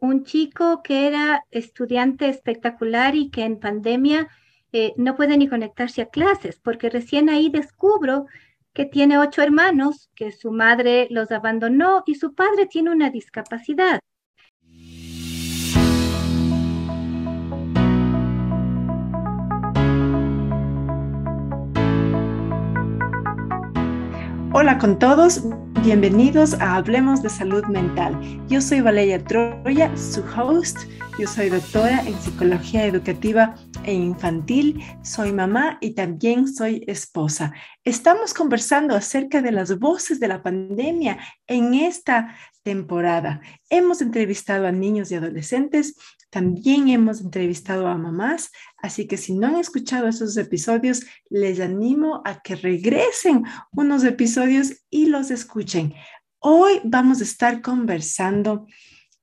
un chico que era estudiante espectacular y que en pandemia eh, no puede ni conectarse a clases, porque recién ahí descubro que tiene ocho hermanos, que su madre los abandonó y su padre tiene una discapacidad. Hola con todos, bienvenidos a Hablemos de Salud Mental. Yo soy Valeria Troya, su host. Yo soy doctora en psicología educativa e infantil, soy mamá y también soy esposa. Estamos conversando acerca de las voces de la pandemia en esta temporada. Hemos entrevistado a niños y adolescentes, también hemos entrevistado a mamás, así que si no han escuchado esos episodios, les animo a que regresen unos episodios y los escuchen. Hoy vamos a estar conversando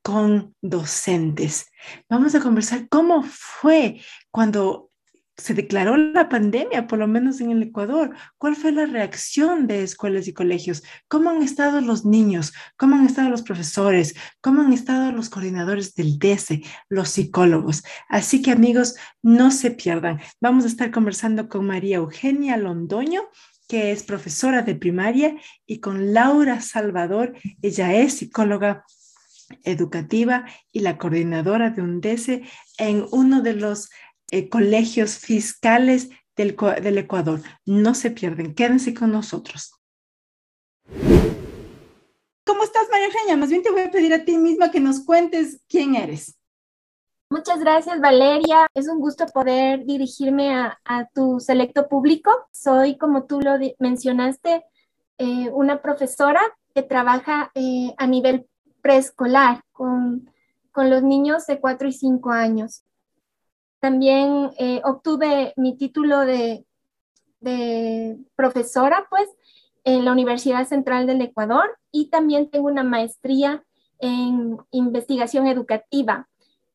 con docentes. Vamos a conversar cómo fue cuando se declaró la pandemia, por lo menos en el Ecuador. ¿Cuál fue la reacción de escuelas y colegios? ¿Cómo han estado los niños? ¿Cómo han estado los profesores? ¿Cómo han estado los coordinadores del DESE, los psicólogos? Así que amigos, no se pierdan. Vamos a estar conversando con María Eugenia Londoño que es profesora de primaria, y con Laura Salvador, ella es psicóloga educativa y la coordinadora de UNDESE en uno de los eh, colegios fiscales del, del Ecuador. No se pierden, quédense con nosotros. ¿Cómo estás, María Eugenia? Más bien te voy a pedir a ti misma que nos cuentes quién eres. Muchas gracias, Valeria. Es un gusto poder dirigirme a, tu selecto público. Soy, como tú lo mencionaste, eh, una profesora que trabaja eh, a nivel preescolar con, los niños de 4 y 5 años. También eh, obtuve mi título de, profesora, pues, en la Universidad Central del Ecuador y también tengo una maestría en investigación educativa.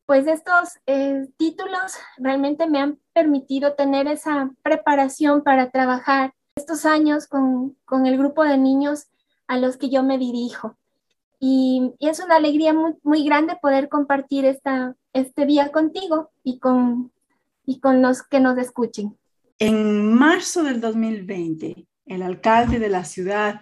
Pues estos eh, títulos realmente me han permitido tener esa preparación para trabajar estos años con el grupo de niños a los que yo me dirijo. Y, es una alegría muy, grande poder compartir esta, este día contigo y con, y con los que nos escuchen. En marzo del 2020, el alcalde de la ciudad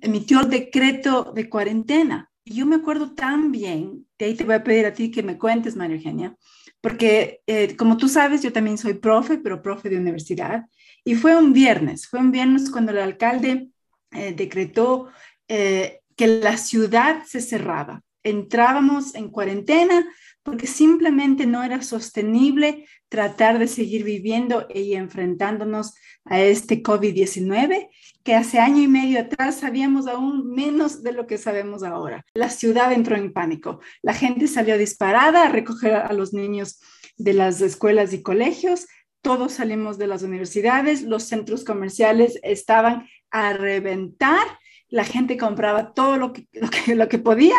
emitió el decreto de cuarentena. Yo me acuerdo tan bien, de ahí te voy a pedir a ti que me cuentes, María Eugenia, porque eh, como tú sabes, yo también soy profe, pero profe de universidad. Y fue un viernes, fue un viernes cuando el alcalde eh, decretó eh, que la ciudad se cerraba. Entrábamos en cuarentena porque simplemente no era sostenible tratar de seguir viviendo y enfrentándonos a este COVID-19, que hace año y medio atrás sabíamos aún menos de lo que sabemos ahora. La ciudad entró en pánico. La gente salió disparada a recoger a los niños de las escuelas y colegios. Todos salimos de las universidades, los centros comerciales estaban a reventar la gente compraba todo lo que, lo que, podía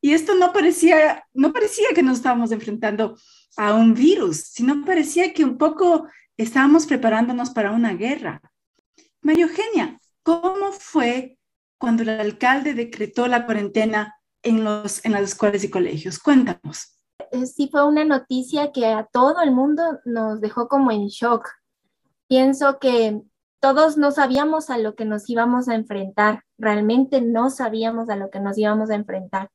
y esto no parecía, no parecía que nos estábamos enfrentando a un virus, sino parecía que un poco estábamos preparándonos para una guerra. María Eugenia, ¿cómo fue cuando el alcalde decretó la cuarentena en, los, en las escuelas y colegios? Cuéntanos. Eh, sí, fue una noticia que a todo el mundo nos dejó como en shock. Pienso que todos no sabíamos a lo que nos íbamos a enfrentar, realmente no sabíamos a lo que nos íbamos a enfrentar.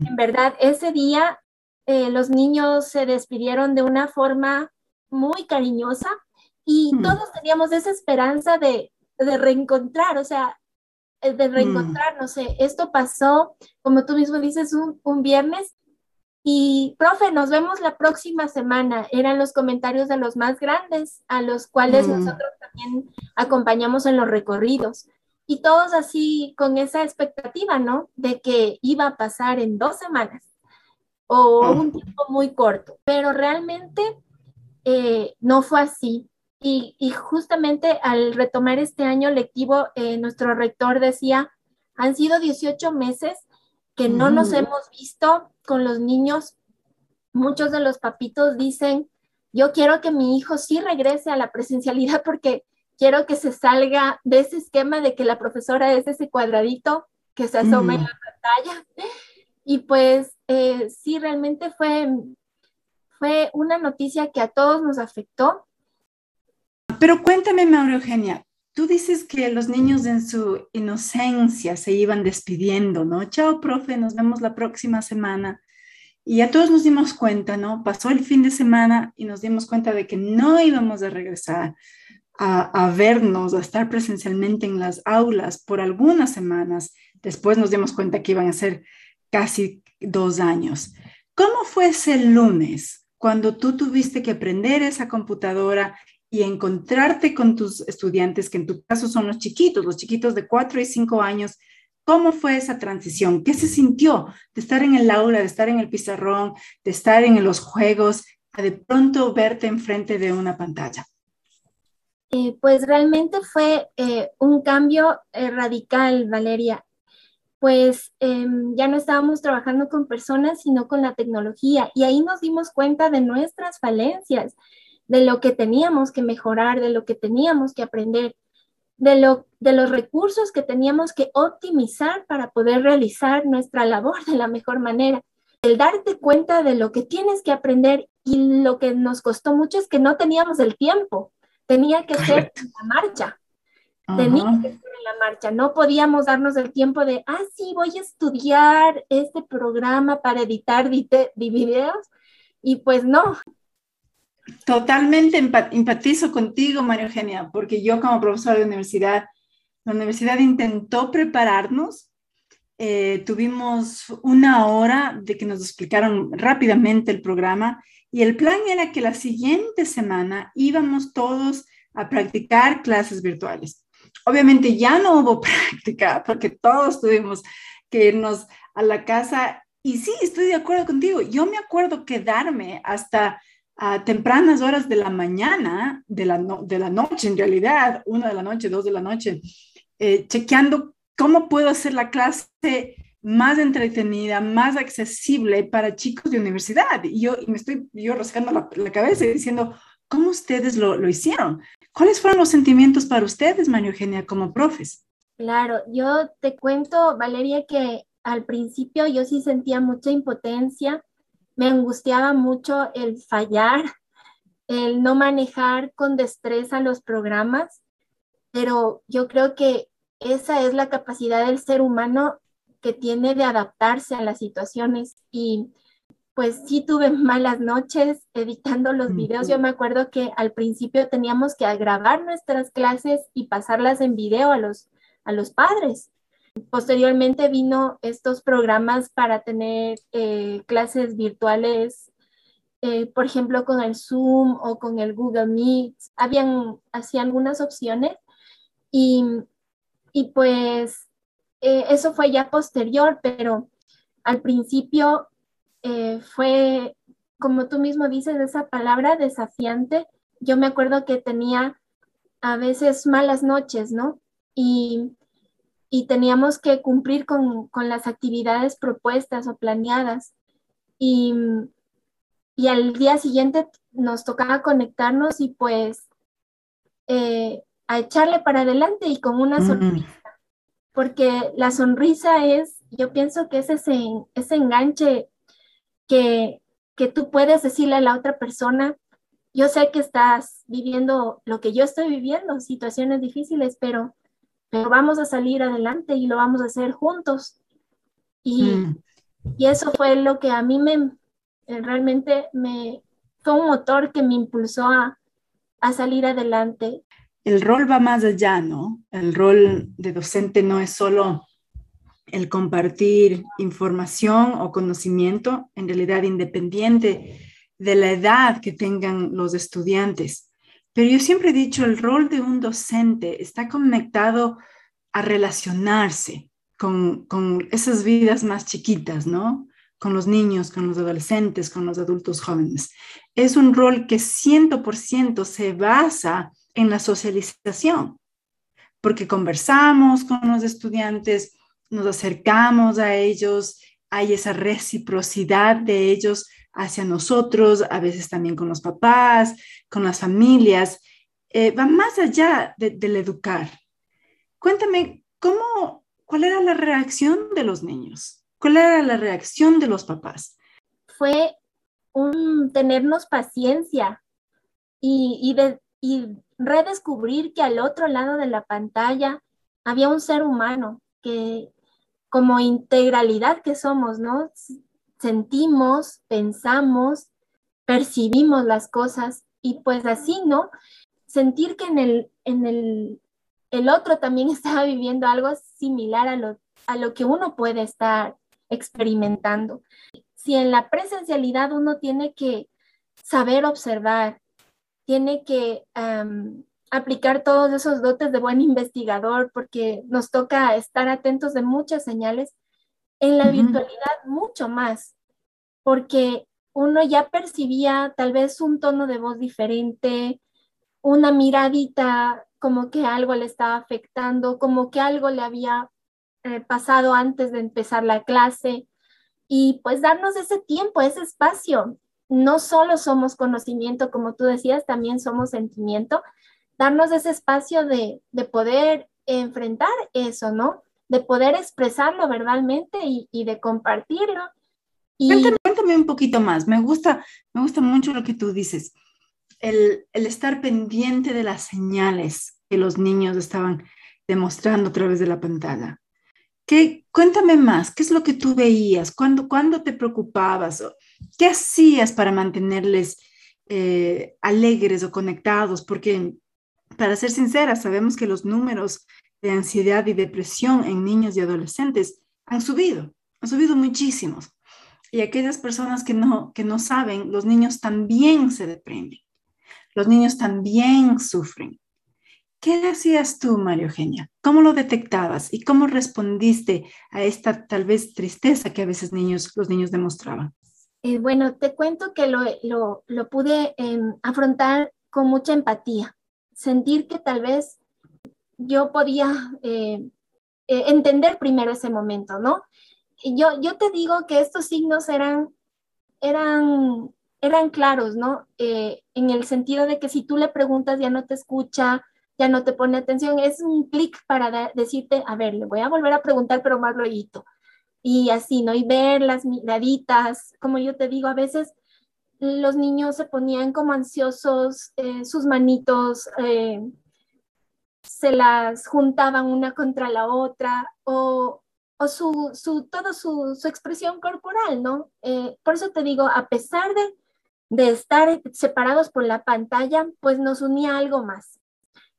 En verdad, ese día eh, los niños se despidieron de una forma muy cariñosa y hmm. todos teníamos esa esperanza de, reencontrar, o sea, eh, de hmm. reencontrarnos. Esto pasó, como tú mismo dices, un, un viernes y, profe, nos vemos la próxima semana. Eran los comentarios de los más grandes, a los cuales nosotros también acompañamos en los recorridos. Y todos así con esa expectativa, ¿no? De que iba a pasar en dos semanas o ah. un tiempo muy corto. Pero realmente eh, no fue así. Y, justamente al retomar este año lectivo, eh, nuestro rector decía, han sido 18 meses que no nos hemos visto con los niños. Muchos de los papitos dicen, yo quiero que mi hijo sí regrese a la presencialidad porque quiero que se salga de ese esquema de que la profesora es ese cuadradito que se asoma en la pantalla. Y pues eh, sí, realmente fue, fue una noticia que a todos nos afectó. Pero cuéntame, Mauro Eugenia, tú dices que los niños en su inocencia se iban despidiendo, ¿no? Chao, profe, nos vemos la próxima semana. Y a todos nos dimos cuenta, ¿no? Pasó el fin de semana y nos dimos cuenta de que no íbamos a regresar a, a, vernos, a estar presencialmente en las aulas por algunas semanas. Después nos dimos cuenta que iban a ser casi dos años. ¿Cómo fue ese lunes cuando tú tuviste que aprender esa computadora y encontrarte con tus estudiantes, que en tu caso son los chiquitos, los chiquitos de cuatro y cinco años? ¿Cómo fue esa transición? ¿Qué se sintió de estar en el aula, de estar en el pizarrón, de estar en los juegos, a de pronto verte enfrente de una pantalla? Eh, pues realmente fue eh, un cambio eh, radical, Valeria. Pues em, ya no estábamos trabajando con personas, sino con la tecnología. Y ahí nos dimos cuenta de nuestras falencias, de lo que teníamos que mejorar, de lo que teníamos que aprender, de, lo, de los recursos que teníamos que optimizar para poder realizar nuestra labor de la mejor manera. El darte cuenta de lo que tienes que aprender y lo que nos costó mucho es que no teníamos el tiempo tenía que ser en la marcha. Tenía que ser en la marcha. No podíamos darnos el tiempo de, ah, sí, voy a estudiar este programa para editar videos. Y pues no. Totalmente empatizo contigo, María Eugenia, porque yo como profesora de universidad, la universidad intentó prepararnos. Eh, tuvimos una hora de que nos explicaron rápidamente el programa y el plan era que la siguiente semana íbamos todos a practicar clases virtuales. Obviamente ya no hubo práctica porque todos tuvimos que irnos a la casa. Y sí, estoy de acuerdo contigo. Yo me acuerdo quedarme hasta a tempranas horas de la mañana, de la, de la noche en realidad, una de la noche, dos de la noche, eh, chequeando cómo puedo hacer la clase más entretenida, más accesible para chicos de universidad. Y yo me estoy yo rascando la, cabeza y diciendo, ¿cómo ustedes lo, lo, hicieron? ¿Cuáles fueron los sentimientos para ustedes, María Eugenia, como profes? Claro, yo te cuento, Valeria, que al principio yo sí sentía mucha impotencia, me angustiaba mucho el fallar, el no manejar con destreza los programas, pero yo creo que esa es la capacidad del ser humano que tiene de adaptarse a las situaciones y pues sí tuve malas noches editando los videos. Yo me acuerdo que al principio teníamos que grabar nuestras clases y pasarlas en video a los, a los padres. Posteriormente vino estos programas para tener eh, clases virtuales, eh, por ejemplo, con el Zoom o con el Google Meet. Habían así algunas opciones y, y pues eh, eso fue ya posterior, pero al principio fue, como tú mismo dices, esa palabra desafiante. Yo me acuerdo que tenía a veces malas noches, ¿no? Y, teníamos que cumplir con, las actividades propuestas o planeadas. Y, al día siguiente nos tocaba conectarnos y pues eh, a echarle para adelante y con una sonrisa porque la sonrisa es, yo pienso que es ese, ese enganche que, que tú puedes decirle a la otra persona, yo sé que estás viviendo lo que yo estoy viviendo, situaciones difíciles, pero, pero vamos a salir adelante y lo vamos a hacer juntos. Y, mm. y eso fue lo que a mí me realmente me fue un motor que me impulsó a, a salir adelante el rol va más allá, ¿no? El rol de docente no es solo el compartir información o conocimiento, en realidad independiente de la edad que tengan los estudiantes. Pero yo siempre he dicho, el rol de un docente está conectado a relacionarse con, con esas vidas más chiquitas, ¿no? Con los niños, con los adolescentes, con los adultos jóvenes. Es un rol que 100% se basa en la socialización, porque conversamos con los estudiantes, nos acercamos a ellos, hay esa reciprocidad de ellos hacia nosotros, a veces también con los papás, con las familias, eh, va más allá del educar. Cuéntame, ¿cómo, ¿cuál era la reacción de los niños? ¿Cuál era la reacción de los papás? Fue un tenernos paciencia y, y redescubrir que al otro lado de la pantalla había un ser humano que como integralidad que somos, ¿no? Sentimos, pensamos, percibimos las cosas y pues así, ¿no? Sentir que en el, en el, el otro también estaba viviendo algo similar a lo, a lo que uno puede estar experimentando. Si en la presencialidad uno tiene que saber observar, tiene que aplicar todos esos dotes de buen investigador porque nos toca estar atentos de muchas señales, en la virtualidad mucho más, porque uno ya percibía tal vez un tono de voz diferente, una miradita como que algo le estaba afectando, como que algo le había eh, pasado antes de empezar la clase y pues darnos ese tiempo, ese espacio. No solo somos conocimiento, como tú decías, también somos sentimiento. Darnos ese espacio de, de poder enfrentar eso, ¿no? De poder expresarlo verbalmente y, y de compartirlo Cuéntame, un poquito más. Me gusta, me gusta mucho lo que tú dices. El, estar pendiente de las señales que los niños estaban demostrando a través de la pantalla. ¿Qué, cuéntame más, ¿qué es lo que tú veías? ¿Cuándo, cuándo te preocupabas? ¿Qué hacías para mantenerles eh, alegres o conectados? Porque, para ser sincera, sabemos que los números de ansiedad y depresión en niños y adolescentes han subido, han subido muchísimos. Y aquellas personas que no, que no saben, los niños también se deprimen. Los niños también sufren. ¿Qué hacías tú, María Eugenia? ¿Cómo lo detectabas y cómo respondiste a esta tal vez tristeza que a veces niños, los niños demostraban? Eh, bueno, te cuento que lo, lo, lo pude em, afrontar con mucha empatía, sentir que tal vez yo podía eh, eh, entender primero ese momento, ¿no? yo, yo te digo que estos signos eran, eran, eran claros, ¿no? Eh, en el sentido de que si tú le preguntas ya no te escucha, ya no te pone atención, es un clic para decirte, a ver, le voy a volver a preguntar, pero más luego. Y así, ¿no? Y ver las miraditas, como yo te digo, a veces los niños se ponían como ansiosos, sus manitos se las juntaban una contra la otra, o, o su, su toda su, su, expresión corporal, ¿no? Eh, por eso te digo, a pesar de, de estar separados por la pantalla, pues nos unía algo más.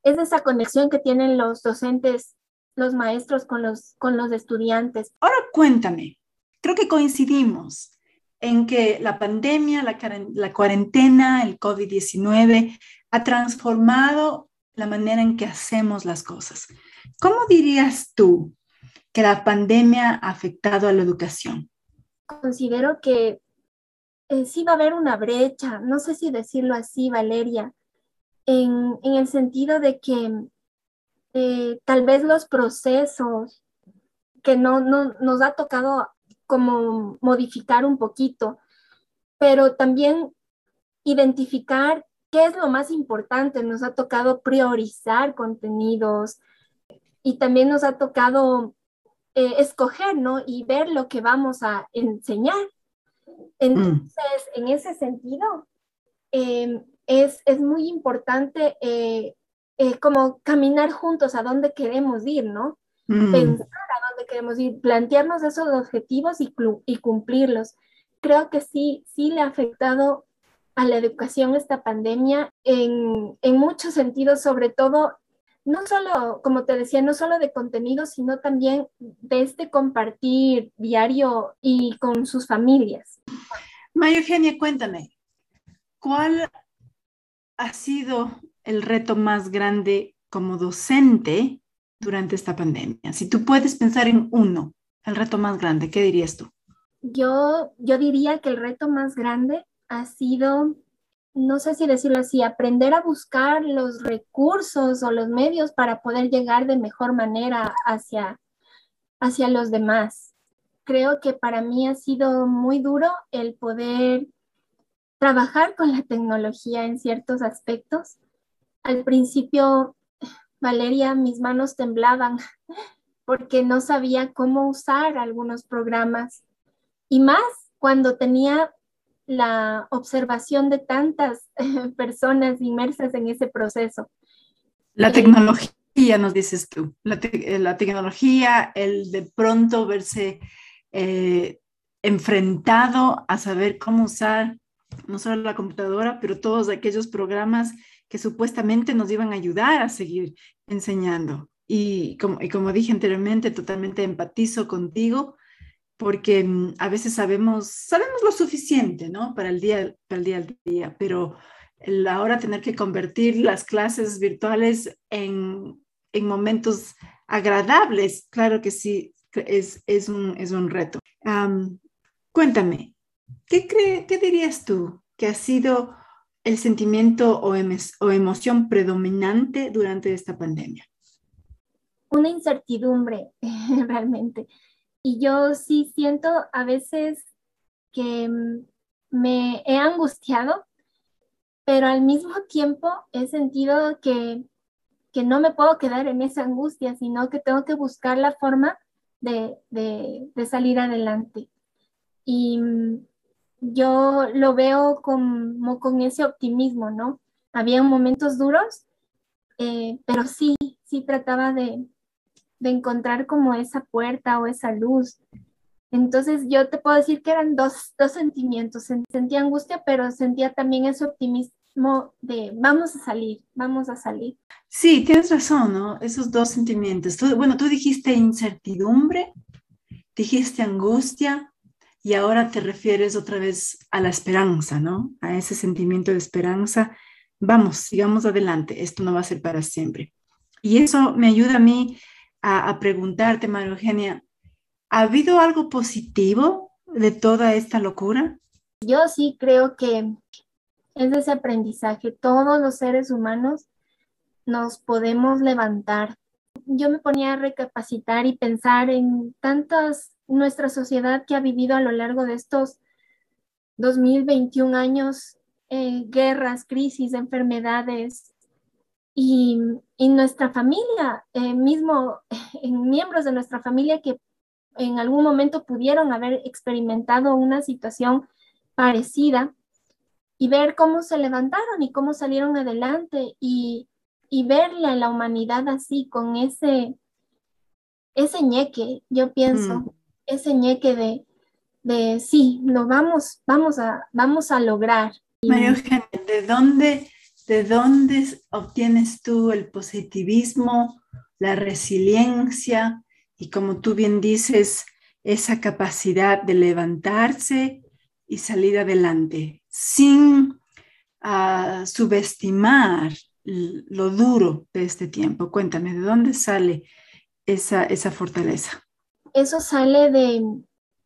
Es esa conexión que tienen los docentes, los maestros con los, con los estudiantes. Ahora cuéntame, creo que coincidimos en que la pandemia, la, la cuarentena, el COVID-19 ha transformado la manera en que hacemos las cosas. ¿Cómo dirías tú que la pandemia ha afectado a la educación? Considero que eh, sí va a haber una brecha, no sé si decirlo así, Valeria, en, el sentido de que eh, tal vez los procesos que no, no nos ha tocado como modificar un poquito, pero también identificar qué es lo más importante. Nos ha tocado priorizar contenidos y también nos ha tocado eh, escoger, ¿no? Y ver lo que vamos a enseñar. Entonces, en ese sentido, em, es, es, muy importante eh, eh, como caminar juntos a dónde queremos ir, ¿no? Pensar a dónde queremos ir, plantearnos esos objetivos y, y cumplirlos. Creo que sí, sí le ha afectado a la educación esta pandemia en, en muchos sentidos, sobre todo no solo, como te decía, no solo de contenido, sino también de este compartir diario y con sus familias. María Eugenia, cuéntame, ¿cuál ha sido el reto más grande como docente durante esta pandemia? Si tú puedes pensar en uno, el reto más grande, ¿qué dirías tú? Yo, yo diría que el reto más grande ha sido no sé si decirlo así, aprender a buscar los recursos o los medios para poder llegar de mejor manera hacia, hacia los demás. Creo que para mí ha sido muy duro el poder trabajar con la tecnología en ciertos aspectos. Al principio, Valeria, mis manos temblaban porque no sabía cómo usar algunos programas y más cuando tenía la observación de tantas personas inmersas en ese proceso. La eh, tecnología, nos dices tú, la, eh, tecnología, el de pronto verse eh, enfrentado a saber cómo usar no solo la computadora, pero todos aquellos programas que supuestamente nos iban a ayudar a seguir enseñando. Y como, y como dije anteriormente, totalmente empatizo contigo porque mm, a veces sabemos, sabemos lo suficiente, ¿no? Para el día, para el día al día, pero ahora tener que convertir las clases virtuales en, en momentos agradables, claro que sí, es, es, un, es un reto. cuéntame, ¿qué, cree, ¿qué dirías tú que ha sido el sentimiento o, o emoción predominante durante esta pandemia? Una incertidumbre, realmente. Y yo sí siento a veces que mm, me he angustiado, pero al mismo tiempo he sentido que, que no me puedo quedar en esa angustia, sino que tengo que buscar la forma de, de, salir adelante. Y mm, yo lo veo como con ese optimismo, ¿no? Había momentos duros, eh, pero sí, sí trataba de, de encontrar como esa puerta o esa luz. Entonces yo te puedo decir que eran dos, dos sentimientos. Sentía angustia, pero sentía también ese optimismo de vamos a salir, vamos a salir. Sí, tienes razón, ¿no? Esos dos sentimientos. bueno, tú dijiste incertidumbre, dijiste angustia y ahora te refieres otra vez a la esperanza, ¿no? A ese sentimiento de esperanza. Vamos, sigamos adelante, esto no va a ser para siempre. Y eso me ayuda a mí a, preguntarte, María Eugenia, ¿ha habido algo positivo de toda esta locura? Yo sí creo que es ese aprendizaje. Todos los seres humanos nos podemos levantar. Yo me ponía a recapacitar y pensar en tantas, nuestra sociedad que ha vivido a lo largo de estos 2021 años, eh, guerras, crisis, enfermedades, y, nuestra familia, eh, mismo en miembros de nuestra familia que en algún momento pudieron haber experimentado una situación parecida y ver cómo se levantaron y cómo salieron adelante y, y verle a la humanidad así con ese, ese ñeque, yo pienso, mm. ese ñeque de, de sí, lo vamos, vamos a, vamos a lograr. María Eugenia, ¿de dónde ¿De dónde obtienes tú el positivismo, la resiliencia y como tú bien dices, esa capacidad de levantarse y salir adelante sin ah, subestimar lo duro de este tiempo? Cuéntame, ¿de dónde sale esa, esa fortaleza? Eso sale de,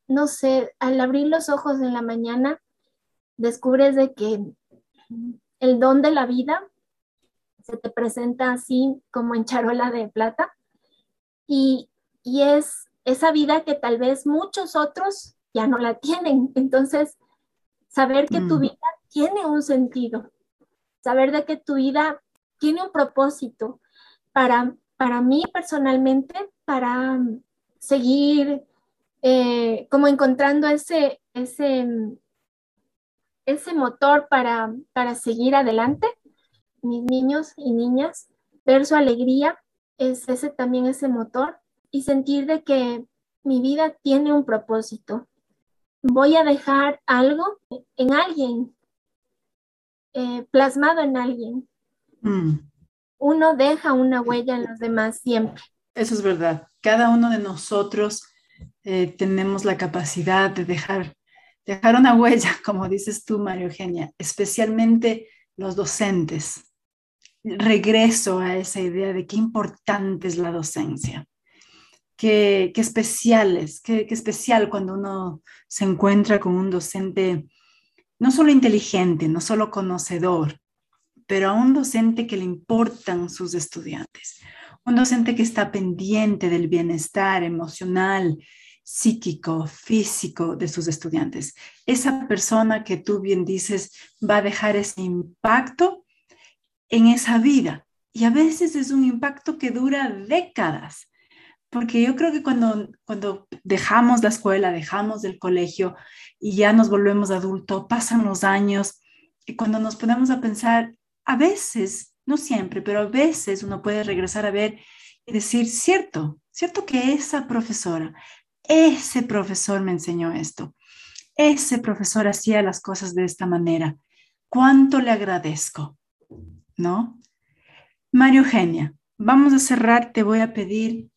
no sé, al abrir los ojos en la mañana, descubres de que el don de la vida se te presenta así como en charola de plata y, es esa vida que tal vez muchos otros ya no la tienen. Entonces, saber que tu mm. vida tiene un sentido, saber de que tu vida tiene un propósito para, para mí personalmente, para seguir eh, como encontrando ese, ese ese motor para, para seguir adelante, mis niños y niñas, ver su alegría es ese también ese motor y sentir de que mi vida tiene un propósito. Voy a dejar algo en alguien, eh, plasmado en alguien. Mm. Uno deja una huella en los demás siempre. Eso es verdad. Cada uno de nosotros eh, tenemos la capacidad de dejar dejar una huella, como dices tú, María Eugenia, especialmente los docentes. Regreso a esa idea de qué importante es la docencia, qué, qué especial es, qué, qué especial cuando uno se encuentra con un docente no solo inteligente, no solo conocedor, pero a un docente que le importan sus estudiantes, un docente que está pendiente del bienestar emocional, psíquico, físico de sus estudiantes. Esa persona que tú bien dices va a dejar ese impacto en esa vida. Y a veces es un impacto que dura décadas, porque yo creo que cuando, cuando dejamos la escuela, dejamos el colegio y ya nos volvemos adultos, pasan los años y cuando nos ponemos a pensar, a veces, no siempre, pero a veces uno puede regresar a ver y decir, cierto, cierto que esa profesora, ese profesor me enseñó esto, ese profesor hacía las cosas de esta manera, cuánto le agradezco, ¿no? María Eugenia, vamos a cerrar, te voy a pedir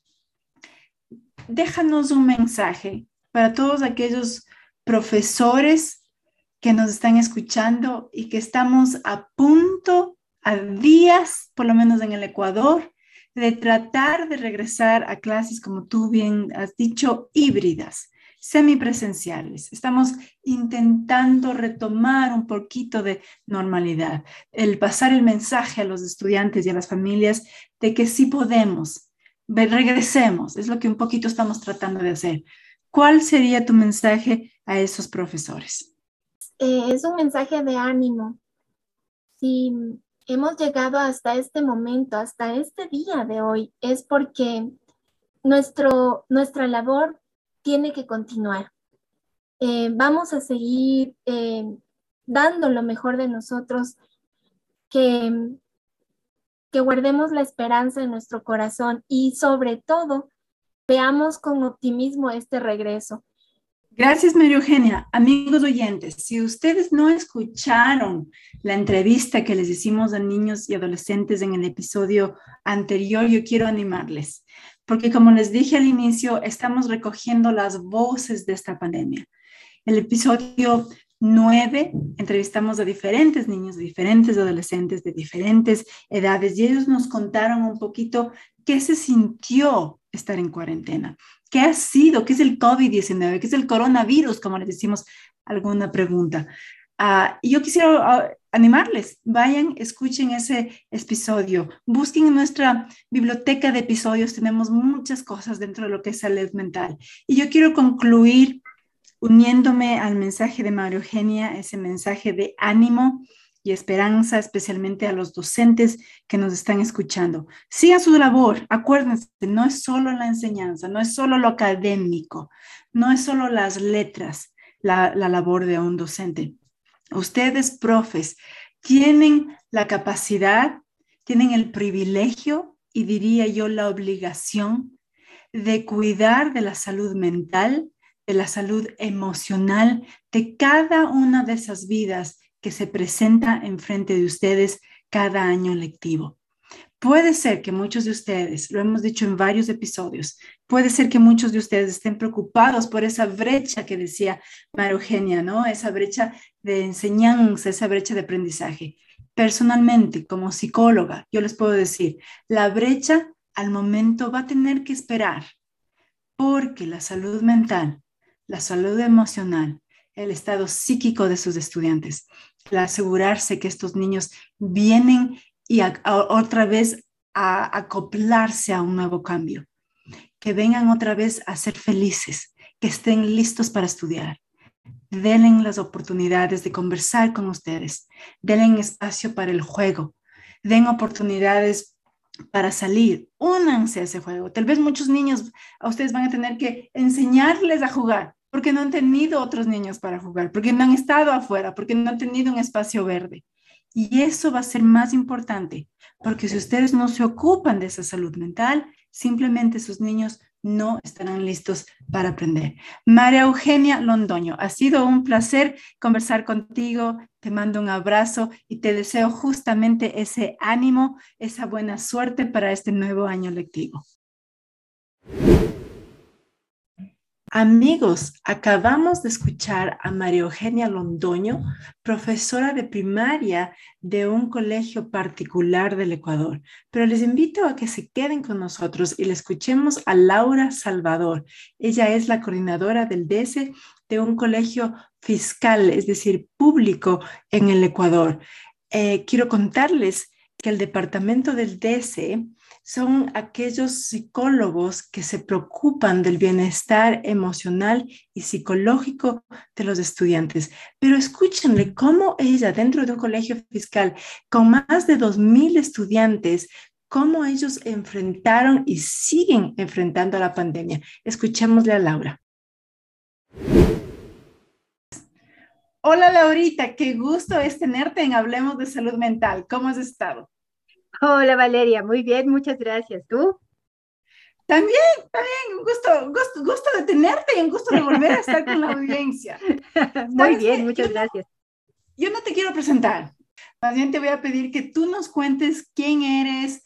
déjanos un mensaje para todos aquellos profesores que nos están escuchando y que estamos a punto, a días, por lo menos en el Ecuador, de tratar de regresar a clases, como tú bien has dicho, híbridas, semipresenciales. Estamos intentando retomar un poquito de normalidad, el pasar el mensaje a los estudiantes y a las familias de que sí podemos, regresemos, es lo que un poquito estamos tratando de hacer. ¿Cuál sería tu mensaje a esos profesores? Eh, es un mensaje de ánimo. Si hemos llegado hasta este momento, hasta este día de hoy, es porque nuestro, nuestra labor tiene que continuar. Eh, vamos a seguir eh, dando lo mejor de nosotros, que que guardemos la esperanza en nuestro corazón y sobre todo veamos con optimismo este regreso. Gracias, María Eugenia. Amigos oyentes, si ustedes no escucharon la entrevista que les hicimos a niños y adolescentes en el episodio anterior, yo quiero animarles, porque como les dije al inicio, estamos recogiendo las voces de esta pandemia. El episodio nueve entrevistamos a diferentes niños, diferentes adolescentes de diferentes edades y ellos nos contaron un poquito qué se sintió estar en cuarentena, qué ha sido, qué es el COVID-19, qué es el coronavirus, como les decimos alguna pregunta. Uh, yo quisiera uh, animarles, vayan, escuchen ese episodio, busquen en nuestra biblioteca de episodios, tenemos muchas cosas dentro de lo que es salud mental. Y yo quiero concluir uniéndome al mensaje de María Eugenia, ese mensaje de ánimo y esperanza, especialmente a los docentes que nos están escuchando. Sigan su labor, acuérdense, no es solo la enseñanza, no es solo lo académico, no es solo las letras, la, la labor de un docente. Ustedes, profes, tienen la capacidad, tienen el privilegio y diría yo la obligación de cuidar de la salud mental de la salud emocional de cada una de esas vidas que se presenta enfrente de ustedes cada año lectivo. Puede ser que muchos de ustedes, lo hemos dicho en varios episodios, puede ser que muchos de ustedes estén preocupados por esa brecha que decía María Eugenia, ¿no? Esa brecha de enseñanza, esa brecha de aprendizaje. Personalmente, como psicóloga, yo les puedo decir, la brecha al momento va a tener que esperar, porque la salud mental la salud emocional, el estado psíquico de sus estudiantes, el asegurarse que estos niños vienen y otra vez a acoplarse a un nuevo cambio, que vengan otra vez a ser felices, que estén listos para estudiar. Denle las oportunidades de conversar con ustedes, denle espacio para el juego, den oportunidades para salir, únanse a ese juego. Tal vez muchos niños a ustedes van a tener que enseñarles a jugar, porque no han tenido otros niños para jugar, porque no han estado afuera, porque no han tenido un espacio verde. Y eso va a ser más importante, porque si ustedes no se ocupan de esa salud mental, simplemente sus niños no estarán listos para aprender. María Eugenia Londoño, ha sido un placer conversar contigo. Te mando un abrazo y te deseo justamente ese ánimo, esa buena suerte para este nuevo año lectivo. Amigos, acabamos de escuchar a María Eugenia Londoño, profesora de primaria de un colegio particular del Ecuador, pero les invito a que se queden con nosotros y le escuchemos a Laura Salvador. Ella es la coordinadora del DESE de un colegio fiscal, es decir, público en el Ecuador. Eh, quiero contarles que el departamento del DESE son aquellos psicólogos que se preocupan del bienestar emocional y psicológico de los estudiantes. Pero escúchenle cómo ella, dentro de un colegio fiscal con más de 2.000 estudiantes, cómo ellos enfrentaron y siguen enfrentando la pandemia. Escuchémosle a Laura. Hola Laurita, qué gusto es tenerte en Hablemos de Salud Mental. ¿Cómo has estado? Hola Valeria, muy bien, muchas gracias. ¿Tú? También, también, un gusto, gusto, gusto de tenerte y un gusto de volver a estar con la audiencia. Muy bien, muchas gracias. yo no te quiero presentar, más bien te voy a pedir que tú nos cuentes quién eres,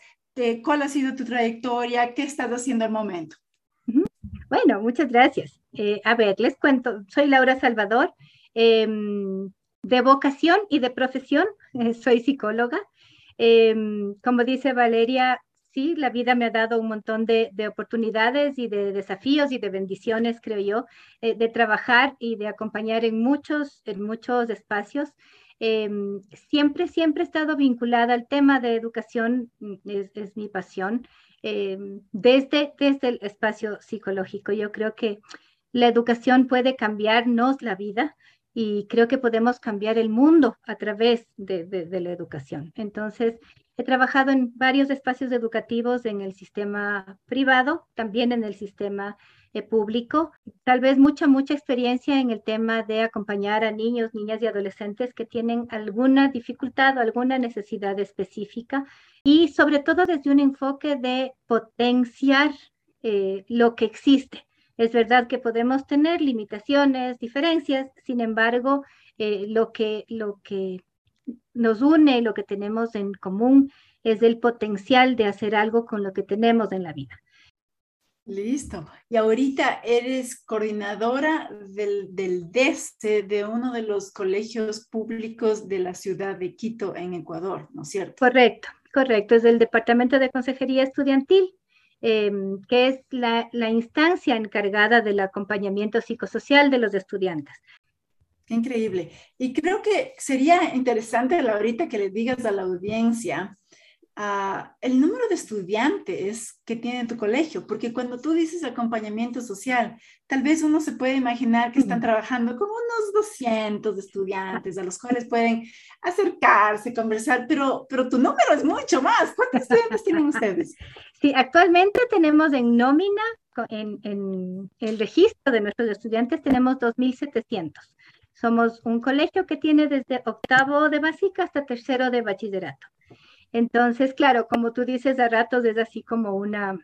cuál ha sido tu trayectoria, qué estás haciendo al momento. Bueno, muchas gracias. Eh, a ver, les cuento, soy Laura Salvador, em, de vocación y de profesión, eh, soy psicóloga. Em, como dice Valeria, sí, la vida me ha dado un montón de, oportunidades y de desafíos y de bendiciones, creo yo, eh, de trabajar y de acompañar en muchos, en muchos espacios. Em, siempre, siempre he estado vinculada al tema de educación, mm, es, mi pasión, em, desde, desde el espacio psicológico. Yo creo que la educación puede cambiarnos la vida y creo que podemos cambiar el mundo a través de, la educación. Entonces, He trabajado en varios espacios educativos en el sistema privado, también en el sistema eh, público. Tal vez mucha, mucha experiencia en el tema de acompañar a niños, niñas y adolescentes que tienen alguna dificultad o alguna necesidad específica y sobre todo desde un enfoque de potenciar eh, lo que existe. Es verdad que podemos tener limitaciones, diferencias, sin embargo, eh, lo, que, lo que nos une, lo que tenemos en común es el potencial de hacer algo con lo que tenemos en la vida. Listo. Y ahorita eres coordinadora del, del DESE, de uno de los colegios públicos de la ciudad de Quito, en Ecuador, ¿no es cierto? Correcto, correcto. Es del Departamento de Consejería Estudiantil, em, que es la, instancia encargada del acompañamiento psicosocial de los estudiantes. Increíble. Y creo que sería interesante, ahorita que le digas a la audiencia uh, el número de estudiantes que tiene tu colegio, porque cuando tú dices acompañamiento social, tal vez uno se puede imaginar que están trabajando con unos 200 estudiantes a los cuales pueden acercarse, conversar, pero, pero tu número es mucho más. ¿Cuántos estudiantes tienen ustedes? Sí, actualmente tenemos en nómina, en, en el registro de nuestros estudiantes, tenemos 2.700. Somos un colegio que tiene desde octavo de básica hasta tercero de bachillerato. Entonces, claro, como tú dices, a ratos es así como una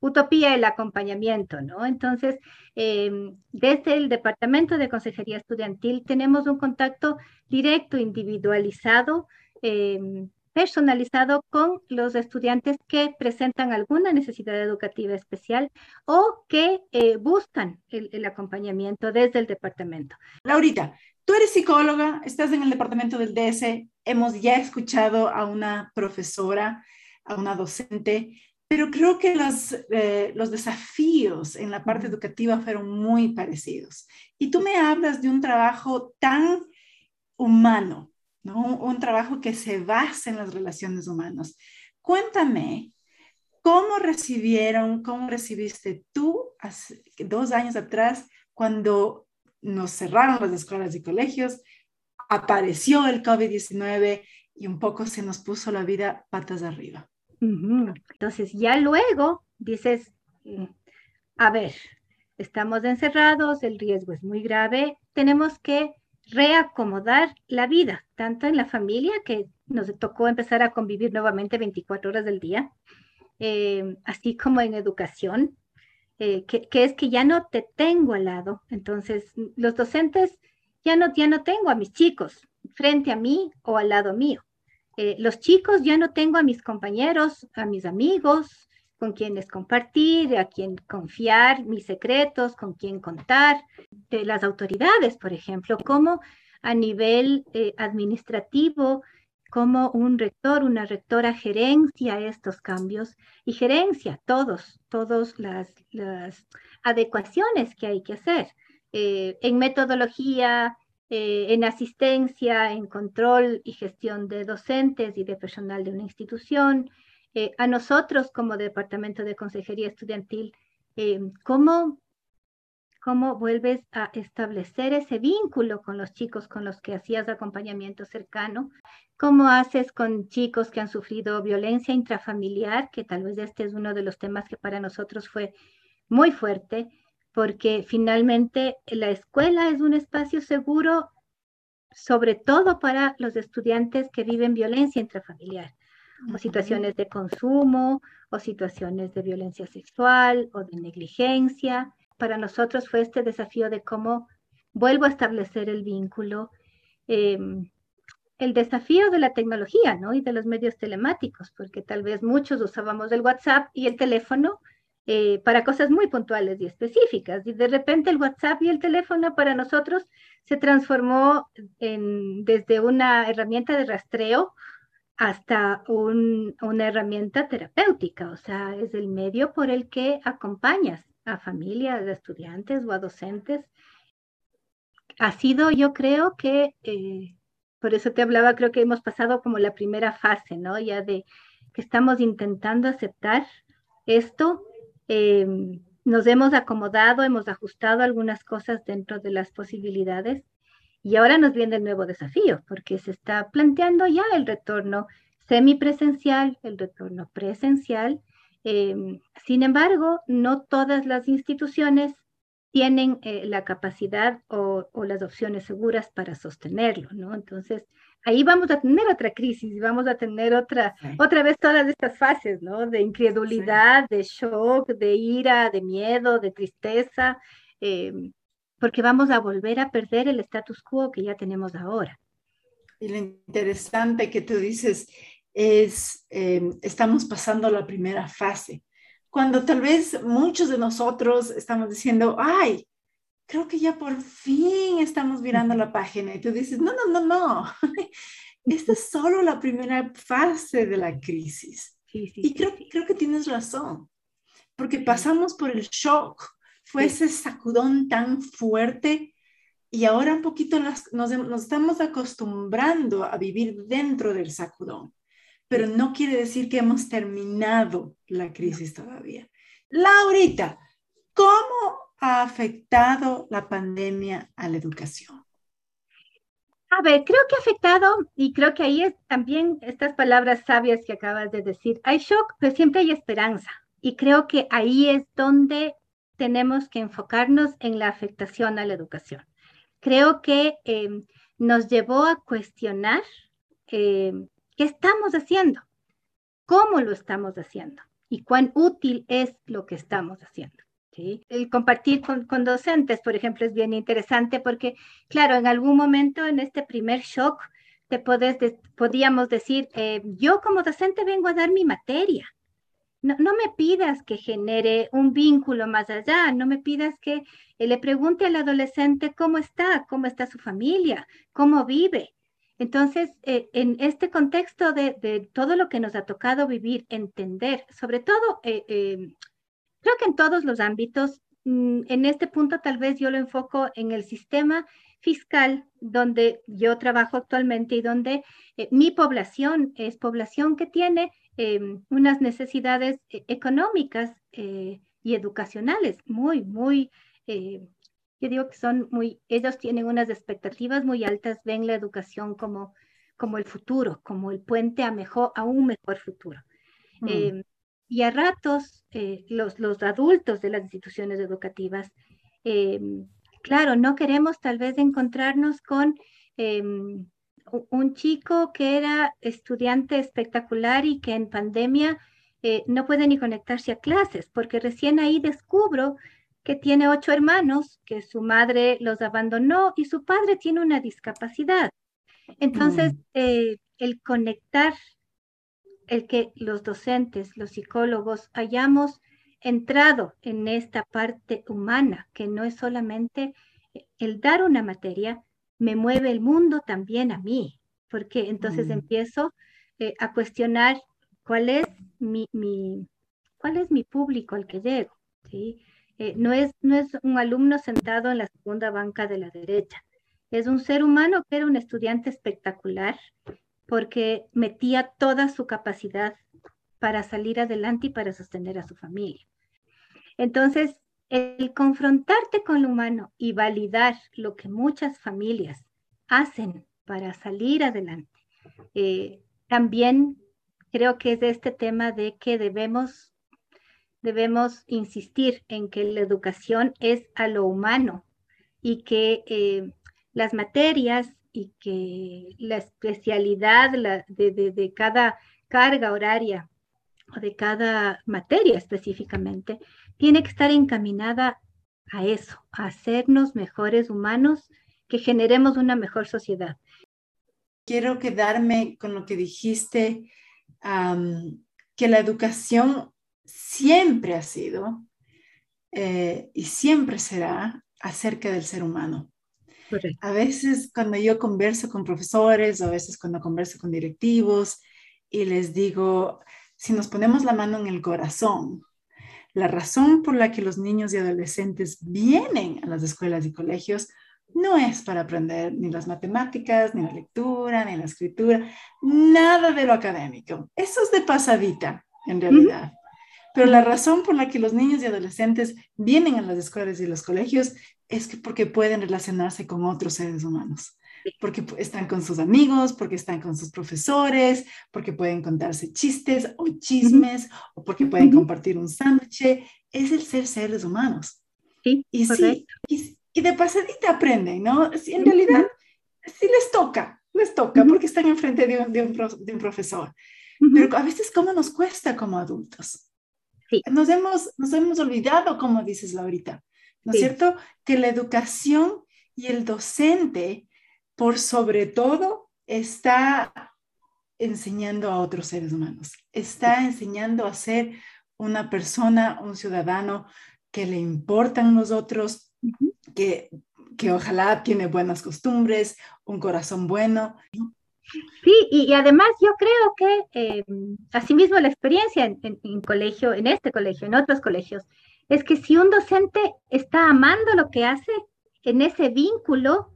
utopía el acompañamiento, ¿no? Entonces, em, desde el Departamento de Consejería Estudiantil tenemos un contacto directo, individualizado, em, personalizado con los estudiantes que presentan alguna necesidad educativa especial o que eh, buscan el, acompañamiento desde el departamento. Laurita, tú eres psicóloga, estás en el departamento del DS, hemos ya escuchado a una profesora, a una docente, pero creo que los, eh, los desafíos en la parte educativa fueron muy parecidos. Y tú me hablas de un trabajo tan humano, un trabajo que se basa en las relaciones humanas. Cuéntame, ¿cómo recibieron, cómo recibiste tú dos años atrás cuando nos cerraron las escuelas y colegios, apareció el COVID-19 y un poco se nos puso la vida patas arriba? Entonces, ya luego dices, mm, a ver, estamos encerrados, el riesgo es muy grave, tenemos que reacomodar la vida, tanto en la familia, que nos tocó empezar a convivir nuevamente 24 horas del día, eh, así como en educación, eh, que, es que ya no te tengo al lado. Entonces, los docentes, ya no, ya no tengo a mis chicos frente a mí o al lado mío. Eh, los chicos, ya no tengo a mis compañeros, a mis amigos, con quienes compartir, a quien confiar mis secretos, con quien contar, de las autoridades, por ejemplo, como a nivel eh, administrativo, como un rector, una rectora gerencia estos cambios y gerencia todos, todas las, adecuaciones que hay que hacer eh, en metodología, eh, en asistencia, en control y gestión de docentes y de personal de una institución, eh, a nosotros como Departamento de Consejería Estudiantil, eh, ¿cómo, cómo vuelves a establecer ese vínculo con los chicos con los que hacías acompañamiento cercano, cómo haces con chicos que han sufrido violencia intrafamiliar, que tal vez este es uno de los temas que para nosotros fue muy fuerte, porque finalmente la escuela es un espacio seguro, sobre todo para los estudiantes que viven violencia intrafamiliar o situaciones de consumo, o situaciones de violencia sexual o de negligencia. Para nosotros fue este desafío de cómo vuelvo a establecer el vínculo, em, el desafío de la tecnología, ¿no? Y de los medios telemáticos, porque tal vez muchos usábamos el WhatsApp y el teléfono eh, para cosas muy puntuales y específicas. Y de repente el WhatsApp y el teléfono para nosotros se transformó en, desde una herramienta de rastreo hasta una herramienta terapéutica, o sea, es el medio por el que acompañas a familias, a estudiantes o a docentes. Ha sido, yo creo que, eh, por eso te hablaba, creo que hemos pasado como la primera fase, ¿no? Ya de que estamos intentando aceptar esto. Em, nos hemos acomodado, hemos ajustado algunas cosas dentro de las posibilidades y ahora nos viene el nuevo desafío, porque se está planteando ya el retorno semipresencial, el retorno presencial. Em, sin embargo, no todas las instituciones tienen eh, la capacidad o, las opciones seguras para sostenerlo, ¿no? Entonces, ahí vamos a tener otra crisis vamos a tener otra, otra vez todas estas fases, ¿no? De incredulidad, de shock, de ira, de miedo, de tristeza. Eh, porque vamos a volver a perder el status quo que ya tenemos ahora. Y lo interesante que tú dices es, eh, estamos pasando la primera fase, cuando tal vez muchos de nosotros estamos diciendo, ay, creo que ya por fin estamos mirando la página y tú dices, no, no, no, no, esta es solo la primera fase de la crisis. y creo, creo que tienes razón, porque pasamos por el shock fue ese sacudón tan fuerte y ahora un poquito nos, nos, estamos acostumbrando a vivir dentro del sacudón, pero no quiere decir que hemos terminado la crisis todavía. Laurita, ¿cómo ha afectado la pandemia a la educación? A ver, creo que ha afectado, y creo que ahí es también estas palabras sabias que acabas de decir, hay shock, pero siempre hay esperanza. Y creo que ahí es donde tenemos que enfocarnos en la afectación a la educación. Creo que em, nos llevó a cuestionar em, qué estamos haciendo, cómo lo estamos haciendo y cuán útil es lo que estamos haciendo. El compartir con, docentes, por ejemplo, es bien interesante porque, claro, en algún momento en este primer shock, te podés podíamos decir, eh, yo como docente vengo a dar mi materia, no, me pidas que genere un vínculo más allá, no me pidas que eh, le pregunte al adolescente cómo está, cómo está su familia, cómo vive. Entonces, eh, en este contexto de, todo lo que nos ha tocado vivir, entender, sobre todo, eh, creo que en todos los ámbitos, mm, en este punto tal vez yo lo enfoco en el sistema fiscal donde yo trabajo actualmente y donde mi población es población que tiene Em, unas necesidades eh, económicas eh, y educacionales muy, muy, eh, yo digo que son muy, ellos tienen unas expectativas muy altas, ven la educación como, como el futuro, como el puente a, mejor, a un mejor futuro. Mm. Em, y a ratos, los, los adultos de las instituciones educativas, em, claro, no queremos tal vez encontrarnos con un chico que era estudiante espectacular y que en pandemia eh, no puede ni conectarse a clases, porque recién ahí descubro que tiene ocho hermanos, que su madre los abandonó y su padre tiene una discapacidad. Entonces, mm. eh, el conectar, el que los docentes, los psicólogos hayamos entrado en esta parte humana, que no es solamente el dar una materia, me mueve el mundo también a mí, porque entonces mm. empiezo eh, a cuestionar cuál es mi, cuál es mi público al que llego. ¿sí? Eh, no, es, no es un alumno sentado en la segunda banca de la derecha, es un ser humano que era un estudiante espectacular porque metía toda su capacidad para salir adelante y para sostener a su familia. Entonces, el confrontarte con lo humano y validar lo que muchas familias hacen para salir adelante. Eh, también creo que es de este tema de que debemos, debemos insistir en que la educación es a lo humano y que eh, las materias y que la especialidad de, cada carga horaria o de cada materia específicamente tiene que estar encaminada a eso, a hacernos mejores humanos, que generemos una mejor sociedad. Quiero quedarme con lo que dijiste, que la educación siempre ha sido eh, y siempre será acerca del ser humano. A veces cuando yo converso con profesores o a veces cuando converso con directivos y les digo, si nos ponemos la mano en el corazón, la razón por la que los niños y adolescentes vienen a las escuelas y colegios no es para aprender ni las matemáticas, ni la lectura, ni la escritura, nada de lo académico. Eso es de pasadita, en realidad. Pero la razón por la que los niños y adolescentes vienen a las escuelas y los colegios es que porque pueden relacionarse con otros seres humanos, porque están con sus amigos, porque están con sus profesores, porque pueden contarse chistes o chismes, o porque pueden compartir un sándwich. Es el ser seres humanos. Sí, y, sí, y, de pasadita aprenden, ¿no? en realidad, sí les toca, les toca, porque están enfrente de un, de un, de un profesor. Pero a veces, ¿cómo nos cuesta como adultos? Sí. Nos, hemos, nos hemos olvidado, como dices Laurita, ¿no es cierto? Que la educación y el docente, por sobre todo, está enseñando a otros seres humanos, está enseñando a ser una persona, un ciudadano que le importan los otros, que, que ojalá tiene buenas costumbres, un corazón bueno. Sí, y, además yo creo que eh, asimismo la experiencia en, en, colegio, en este colegio, en otros colegios, es que si un docente está amando lo que hace, en ese vínculo,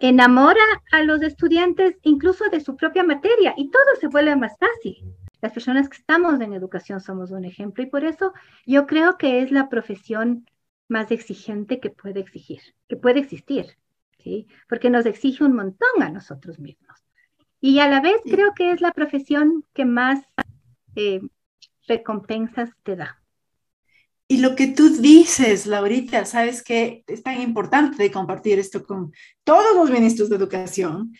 enamora a los estudiantes incluso de su propia materia y todo se vuelve más fácil. Las personas que estamos en educación somos un ejemplo y por eso yo creo que es la profesión más exigente que puede exigir, que puede existir, ¿sí? Porque nos exige un montón a nosotros mismos. Y a la vez creo que es la profesión que más eh, recompensas te da. Y lo que tú dices, Laurita, sabes que es tan importante de compartir esto con todos los ministros de educación,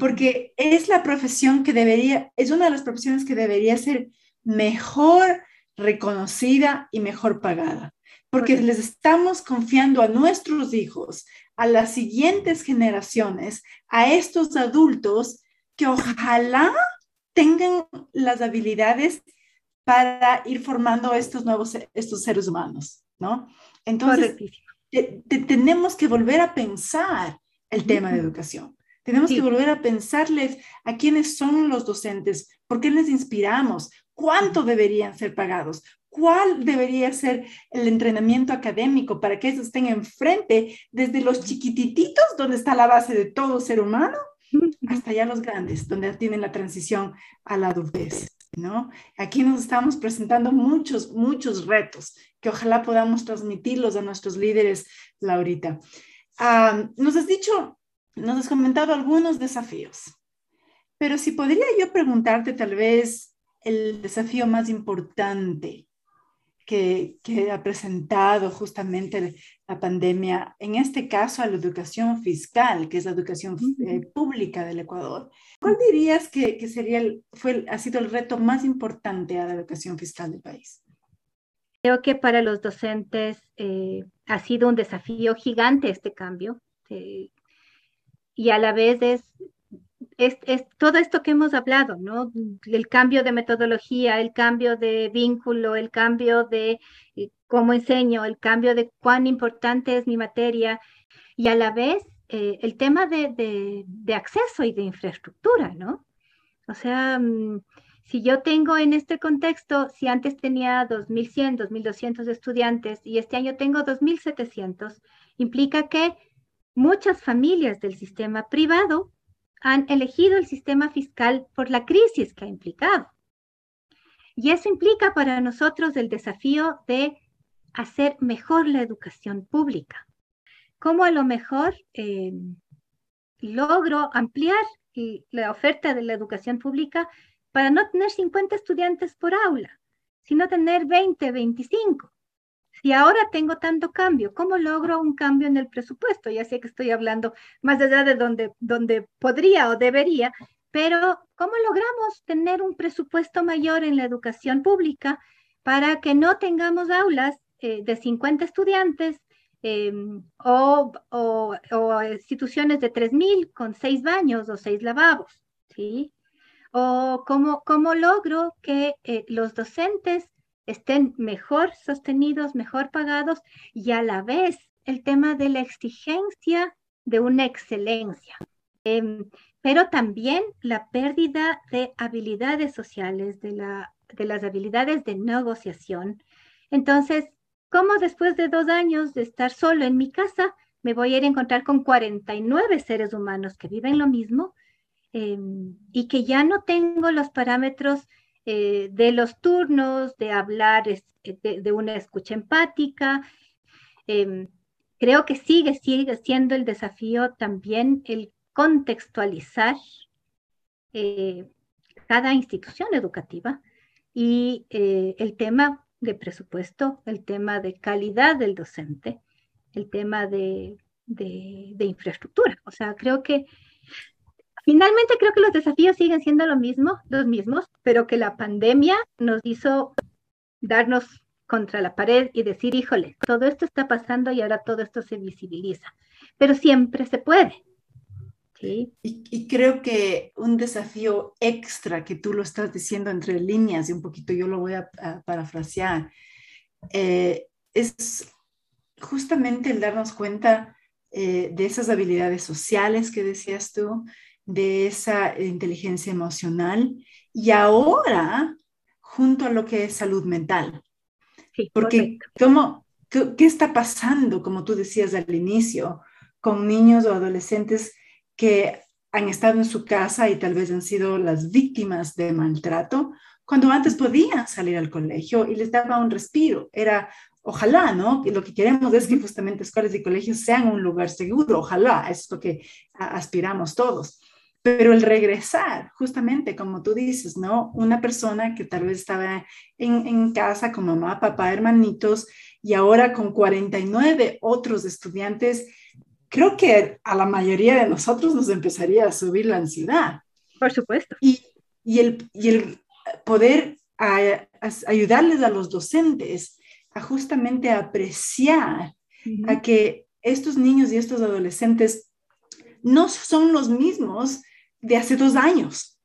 porque es la profesión que debería, es una de las profesiones que debería ser mejor reconocida y mejor pagada, porque les estamos confiando a nuestros hijos, a las siguientes generaciones, a estos adultos que ojalá tengan las habilidades para ir formando estos nuevos, estos seres humanos, ¿no? Entonces, tenemos que volver a pensar el tema de educación. Tenemos que volver a pensarles a quiénes son los docentes, por qué les inspiramos, cuánto deberían ser pagados, cuál debería ser el entrenamiento académico para que ellos estén enfrente desde los chiquititos, donde está la base de todo ser humano, hasta ya los grandes, donde tienen la transición a la adultez. ¿No? Aquí nos estamos presentando muchos, muchos retos que ojalá podamos transmitirlos a nuestros líderes, Laurita. Nos has dicho, nos has comentado algunos desafíos, pero si podría yo preguntarte tal vez el desafío más importante que, ha presentado justamente la pandemia, en este caso a la educación fiscal, que es la educación eh, pública del Ecuador. ¿Cuál dirías que, sería el, fue, ha sido el reto más importante a la educación fiscal del país? Creo que para los docentes eh, ha sido un desafío gigante este cambio eh, y a la vez es es, todo esto que hemos hablado, ¿no? El cambio de metodología, el cambio de vínculo, el cambio de eh, cómo enseño, el cambio de cuán importante es mi materia y a la vez eh, el tema de, acceso y de infraestructura, ¿no? O sea, mm, si yo tengo en este contexto, si antes tenía 2.100, 2.200 estudiantes y este año tengo 2.700, implica que muchas familias del sistema privado han elegido el sistema fiscal por la crisis que ha implicado. Y eso implica para nosotros el desafío de hacer mejor la educación pública. ¿Cómo a lo mejor eh, logro ampliar la oferta de la educación pública para no tener 50 estudiantes por aula, sino tener 20, 25? Si ahora tengo tanto cambio, ¿cómo logro un cambio en el presupuesto? Ya sé que estoy hablando más allá de donde, donde podría o debería, pero ¿cómo logramos tener un presupuesto mayor en la educación pública para que no tengamos aulas eh, de 50 estudiantes em, o, instituciones de 3.000 con 6 baños o 6 lavabos? ¿sí? ¿O cómo, cómo logro que eh, los docentes estén mejor sostenidos, mejor pagados y a la vez el tema de la exigencia de una excelencia? Em, pero también la pérdida de habilidades sociales, de, la, de las habilidades de negociación. Entonces, ¿cómo después de dos años de estar solo en mi casa me voy a ir a encontrar con 49 seres humanos que viven lo mismo em, y que ya no tengo los parámetros eh, de los turnos, de hablar de, una escucha empática? Em, creo que sigue, sigue siendo el desafío también el contextualizar eh, cada institución educativa y eh, el tema de presupuesto, el tema de calidad del docente, el tema de, infraestructura. O sea, creo que finalmente creo que los desafíos siguen siendo lo mismo, los mismos, pero que la pandemia nos hizo darnos contra la pared y decir, híjole, todo esto está pasando y ahora todo esto se visibiliza. Pero siempre se puede. Y, creo que un desafío extra que tú lo estás diciendo entre líneas y un poquito yo lo voy a, parafrasear, eh, es justamente el darnos cuenta eh, de esas habilidades sociales que decías tú, de esa inteligencia emocional y ahora junto a lo que es salud mental. Porque ¿cómo, qué, ¿qué está pasando, como tú decías al inicio, con niños o adolescentes? que han estado en su casa y tal vez han sido las víctimas de maltrato, cuando antes podían salir al colegio y les daba un respiro. Era, ojalá, ¿no? lo que queremos es que justamente escuelas y colegios sean un lugar seguro, ojalá, es lo que aspiramos todos. Pero el regresar, justamente como tú dices, ¿no? Una persona que tal vez estaba en, en casa con mamá, papá, hermanitos, y ahora con 49 otros estudiantes creo que a la mayoría de nosotros nos empezaría a subir la ansiedad. Por supuesto. Y, y, el, y el, poder ayudarles a los docentes a justamente apreciar a que estos niños y estos adolescentes no son los mismos de hace dos años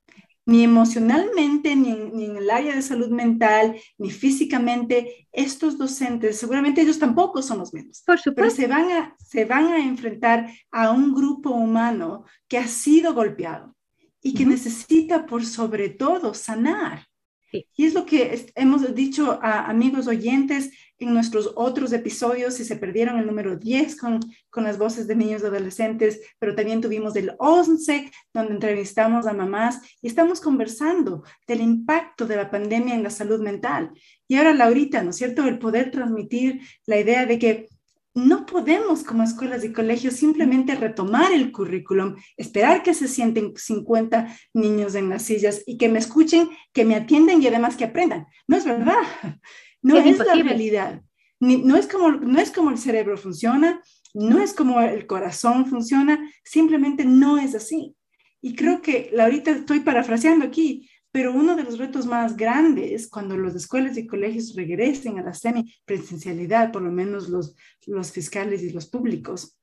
ni emocionalmente, ni en, el área de salud mental, ni físicamente, estos docentes, seguramente ellos tampoco son los mismos. Por supuesto. Pero se van, a, se van a enfrentar a un grupo humano que ha sido golpeado y que necesita por sobre todo sanar. Y es lo que hemos dicho a amigos oyentes en nuestros otros episodios, si se perdieron el número 10 con, con las voces de niños y adolescentes, pero también tuvimos el 11, donde entrevistamos a mamás y estamos conversando del impacto de la pandemia en la salud mental. Y ahora, Laurita, ¿no es cierto? El poder transmitir la idea de que no podemos como escuelas y colegios simplemente retomar el currículum, esperar que se sienten 50 niños en las sillas y que me escuchen, que me atiendan y además que aprendan. No es verdad. No es, la realidad. no, es como, no es como el cerebro funciona, no es como el corazón funciona, simplemente no es así. Y creo que ahorita estoy parafraseando aquí, pero uno de los retos más grandes cuando las escuelas y colegios regresen a la semipresencialidad, por lo menos los, los fiscales y los públicos,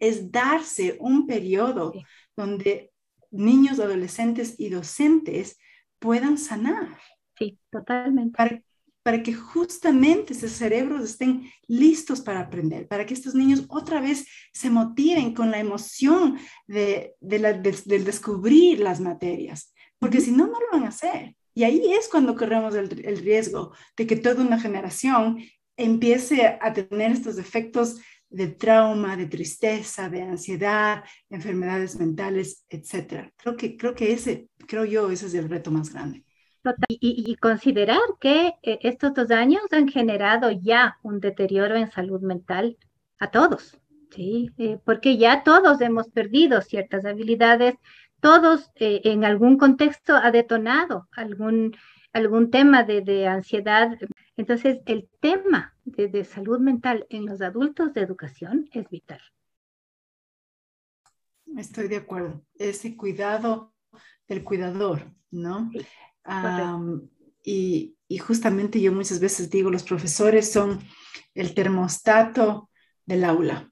es darse un periodo donde niños, adolescentes y docentes puedan sanar. Sí, totalmente. Para, para que justamente esos cerebros estén listos para aprender, para que estos niños otra vez se motiven con la emoción de, del descubrir las materias, porque si no, no lo van a hacer. Y ahí es cuando corremos el, el riesgo de que toda una generación empiece a tener estos efectos de trauma, de tristeza, de ansiedad, enfermedades mentales, etcétera. Creo que, creo que ese, creo yo, ese es el reto más grande. Y, considerar que eh, estos dos años han generado ya un deterioro en salud mental a todos, ¿sí? Eh, porque ya todos hemos perdido ciertas habilidades, todos eh, en algún contexto ha detonado algún, algún tema de, de ansiedad. Entonces, el tema de, de salud mental en los adultos de educación es vital. Estoy de acuerdo. Ese cuidado del cuidador, ¿no? y, y, justamente yo muchas veces digo, los profesores son el termostato del aula.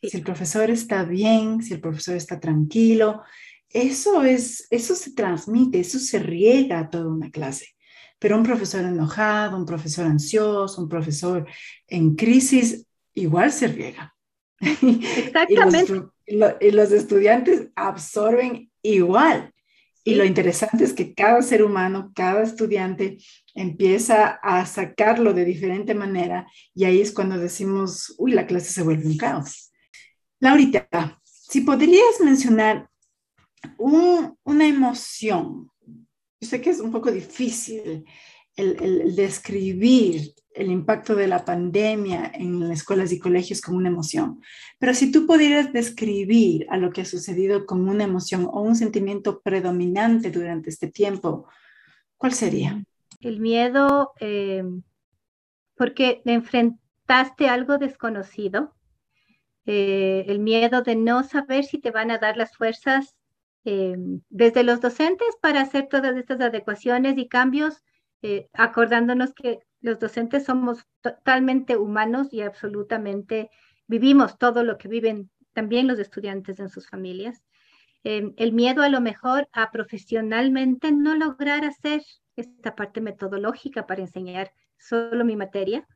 Si el profesor está bien, si el profesor está tranquilo, eso es, eso se transmite, eso se riega a toda una clase. Pero un profesor enojado, un profesor ansioso, un profesor en crisis, igual se riega. Exactamente. y los estudiantes absorben igual. Y lo interesante es que cada ser humano, cada estudiante empieza a sacarlo de diferente manera y ahí es cuando decimos, uy, la clase se vuelve un caos. Laurita, si podrías mencionar una emoción, yo sé que es un poco difícil el describir el impacto de la pandemia en escuelas y colegios como una emoción. Pero si tú pudieras describir a lo que ha sucedido como una emoción o un sentimiento predominante durante este tiempo, ¿cuál sería? El miedo, eh, porque enfrentaste algo desconocido, eh, el miedo de no saber si te van a dar las fuerzas eh, desde los docentes para hacer todas estas adecuaciones y cambios, acordándonos que los docentes somos totalmente humanos y absolutamente vivimos todo lo que viven también los estudiantes en sus familias. Em, el miedo a lo mejor a profesionalmente no lograr hacer esta parte metodológica para enseñar solo mi materia.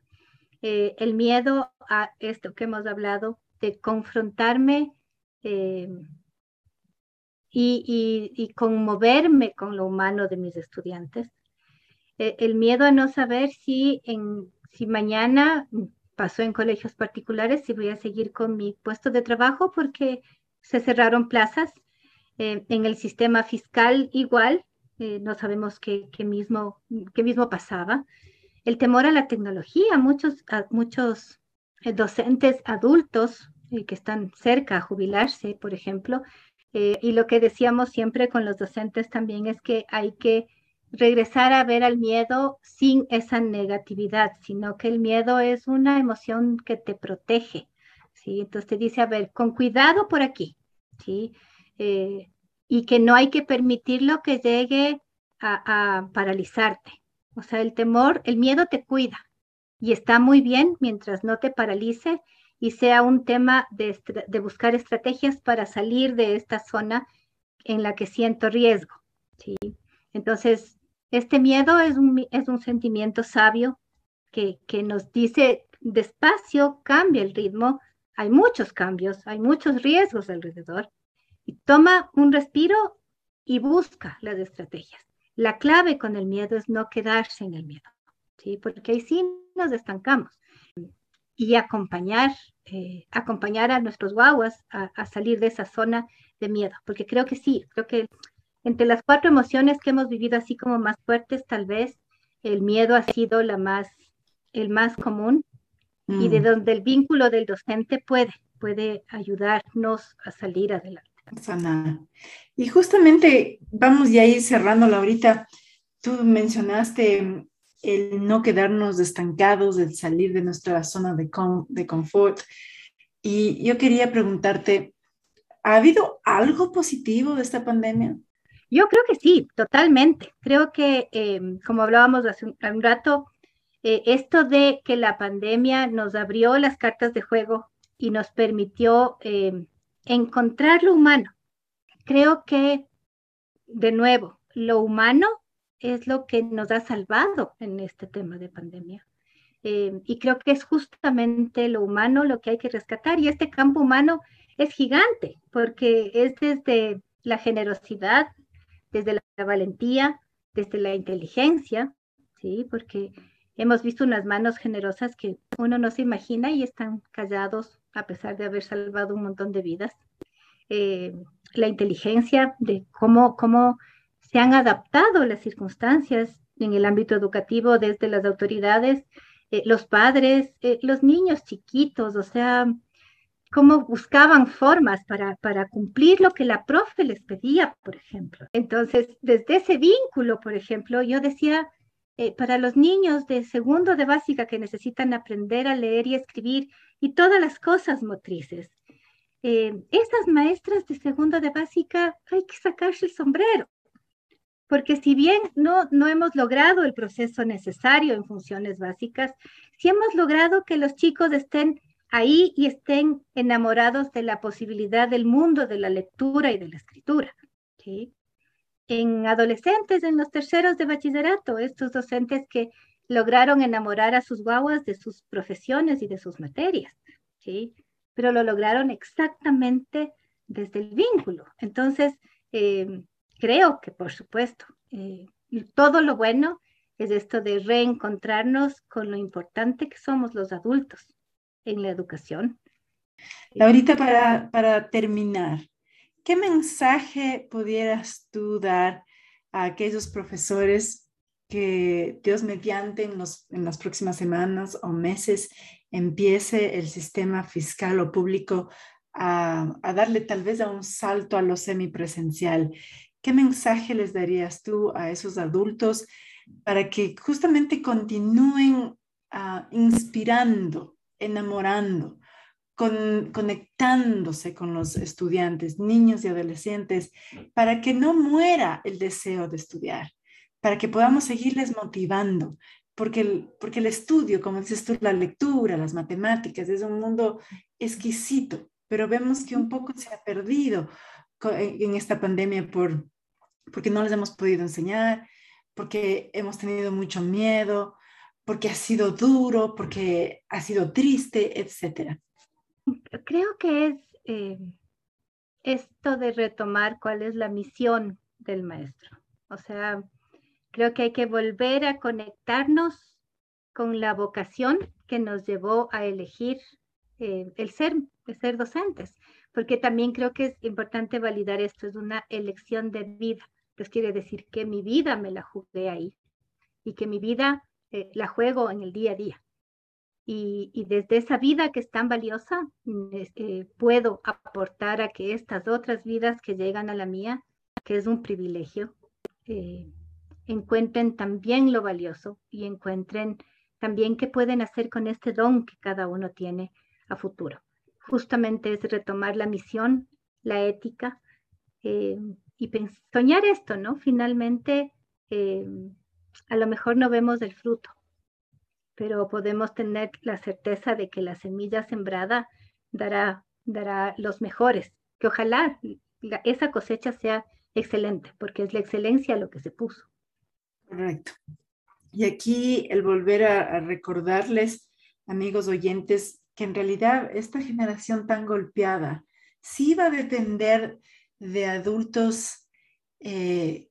Eh, el miedo a esto que hemos hablado de confrontarme em, y, y conmoverme con lo humano de mis estudiantes. Eh, el miedo a no saber si, en, si mañana pasó en colegios particulares, si voy a seguir con mi puesto de trabajo porque se cerraron plazas. Eh, en el sistema fiscal igual, eh, no sabemos qué, qué, mismo, qué mismo pasaba. El temor a la tecnología, muchos, muchos docentes adultos que están cerca a jubilarse, por ejemplo, y lo que decíamos siempre con los docentes también es que hay que regresar a ver al miedo sin esa negatividad, sino que el miedo es una emoción que te protege, ¿sí? Entonces te dice, a ver, con cuidado por aquí, ¿sí? Eh, y que no hay que permitirlo que llegue a, paralizarte. O sea, el temor, el miedo te cuida y está muy bien mientras no te paralice y sea un tema de, buscar estrategias para salir de esta zona en la que siento riesgo, ¿sí? Entonces, este miedo es un, es un sentimiento sabio que, que nos dice despacio, cambia el ritmo, hay muchos cambios, hay muchos riesgos alrededor. Y toma un respiro y busca las estrategias. La clave con el miedo es no quedarse en el miedo, ¿sí? porque ahí sí nos estancamos. Y acompañar, eh, acompañar a nuestros guaguas a, a, salir de esa zona de miedo, porque creo que sí, creo que entre las cuatro emociones que hemos vivido así como más fuertes, tal vez el miedo ha sido la más, el más común y de mm. donde el vínculo del docente puede, puede ayudarnos a salir adelante. Y justamente vamos ya ir cerrando, ahorita. Tú mencionaste el no quedarnos estancados, el salir de nuestra zona de, de confort. Y yo quería preguntarte, ¿ha habido algo positivo de esta pandemia? Yo creo que sí, totalmente. Creo que, eh, como hablábamos hace un, rato, eh, esto de que la pandemia nos abrió las cartas de juego y nos permitió eh, encontrar lo humano. Creo que, de nuevo, lo humano es lo que nos ha salvado en este tema de pandemia. y creo que es justamente lo humano lo que hay que rescatar. Y este campo humano es gigante, porque es desde la generosidad, desde la valentía, desde la inteligencia, ¿sí? Porque hemos visto unas manos generosas que uno no se imagina y están callados a pesar de haber salvado un montón de vidas. Eh, la inteligencia de cómo, cómo se han adaptado las circunstancias en el ámbito educativo desde las autoridades, eh, los padres, eh, los niños chiquitos, o sea, cómo buscaban formas para, para cumplir lo que la profe les pedía, por ejemplo. Entonces, desde ese vínculo, por ejemplo, yo decía, eh, para los niños de segundo de básica que necesitan aprender a leer y escribir y todas las cosas motrices, eh, estas maestras de segundo de básica hay que sacarse el sombrero, porque si bien no, no hemos logrado el proceso necesario en funciones básicas, sí hemos logrado que los chicos estén ahí y estén enamorados de la posibilidad del mundo de la lectura y de la escritura. En adolescentes, en los terceros de bachillerato, estos docentes que lograron enamorar a sus guaguas de sus profesiones y de sus materias, ¿sí? pero lo lograron exactamente desde el vínculo. Entonces, eh, creo que, por supuesto, eh, todo lo bueno es esto de reencontrarnos con lo importante que somos los adultos en la educación. Ahorita para, para terminar, ¿qué mensaje pudieras tú dar a aquellos profesores que Dios mediante en, los, en las próximas semanas o meses empiece el sistema fiscal o público a, a, darle tal vez a un salto a lo semipresencial. ¿Qué mensaje les darías tú a esos adultos para que justamente continúen uh, inspirando enamorando, con, conectándose con los estudiantes, niños y adolescentes, para que no muera el deseo de estudiar, para que podamos seguirles motivando, porque el, porque el estudio, como dices tú, la lectura, las matemáticas, es un mundo exquisito, pero vemos que un poco se ha perdido en esta pandemia por, porque no les hemos podido enseñar, porque hemos tenido mucho miedo, porque ha sido duro, porque ha sido triste, etcétera? Creo que es eh, esto de retomar cuál es la misión del maestro. O sea, creo que hay que volver a conectarnos con la vocación que nos llevó a elegir eh, el ser, el ser docentes, porque también creo que es importante validar esto, es una elección de vida. Entonces quiere decir que mi vida me la jugué ahí y que mi vida eh, la juego en el día a día. Y, desde esa vida que es tan valiosa, eh, puedo aportar a que estas otras vidas que llegan a la mía, que es un privilegio, eh, encuentren también lo valioso y encuentren también qué pueden hacer con este don que cada uno tiene a futuro. Justamente es retomar la misión, la ética y soñar esto, ¿no? Finalmente, a lo mejor no vemos el fruto, pero podemos tener la certeza de que la semilla sembrada dará, dará los mejores, que ojalá esa cosecha sea excelente, porque es la excelencia lo que se puso. Correcto. Y aquí el volver a, recordarles, amigos oyentes, que en realidad esta generación tan golpeada sí va a depender de adultos eh,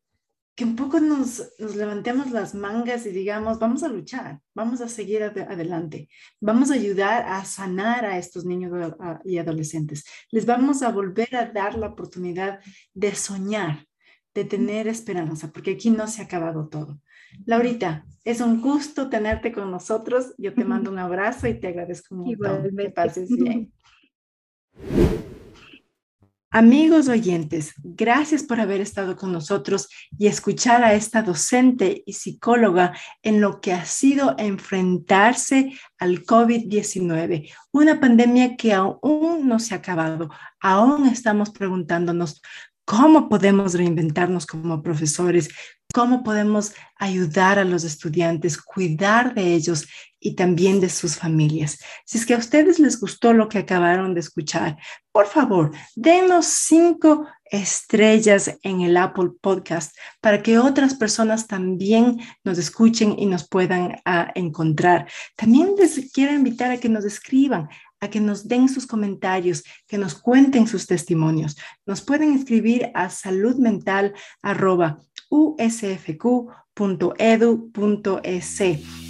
que un poco nos, nos, levantemos las mangas y digamos, vamos a luchar, vamos a seguir adelante, vamos a ayudar a sanar a estos niños y adolescentes. Les vamos a volver a dar la oportunidad de soñar, de tener esperanza, porque aquí no se ha acabado todo. Laurita, es un gusto tenerte con nosotros. Yo te mando un abrazo y te agradezco mucho. Que pases bien. Amigos oyentes, gracias por haber estado con nosotros y escuchar a esta docente y psicóloga en lo que ha sido enfrentarse al COVID-19, una pandemia que aún no se ha acabado. Aún estamos preguntándonos cómo podemos reinventarnos como profesores, cómo podemos ayudar a los estudiantes, cuidar de ellos y también de sus familias. Si es que a ustedes les gustó lo que acabaron de escuchar, por favor, denos cinco estrellas en el Apple Podcast para que otras personas también nos escuchen y nos puedan uh, encontrar. También les quiero invitar a que nos escriban, a que nos den sus comentarios, que nos cuenten sus testimonios. Nos pueden escribir a saludmental.usfq .edu.es.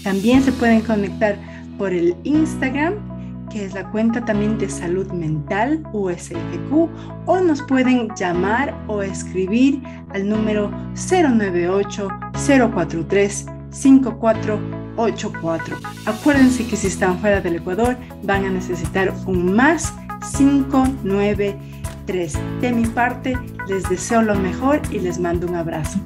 También se pueden conectar por el Instagram, que es la cuenta también de salud mental USFQ, o nos pueden llamar o escribir al número 098 043 5484. Acuérdense que si están fuera del Ecuador van a necesitar un más 593. De mi parte, les deseo lo mejor y les mando un abrazo.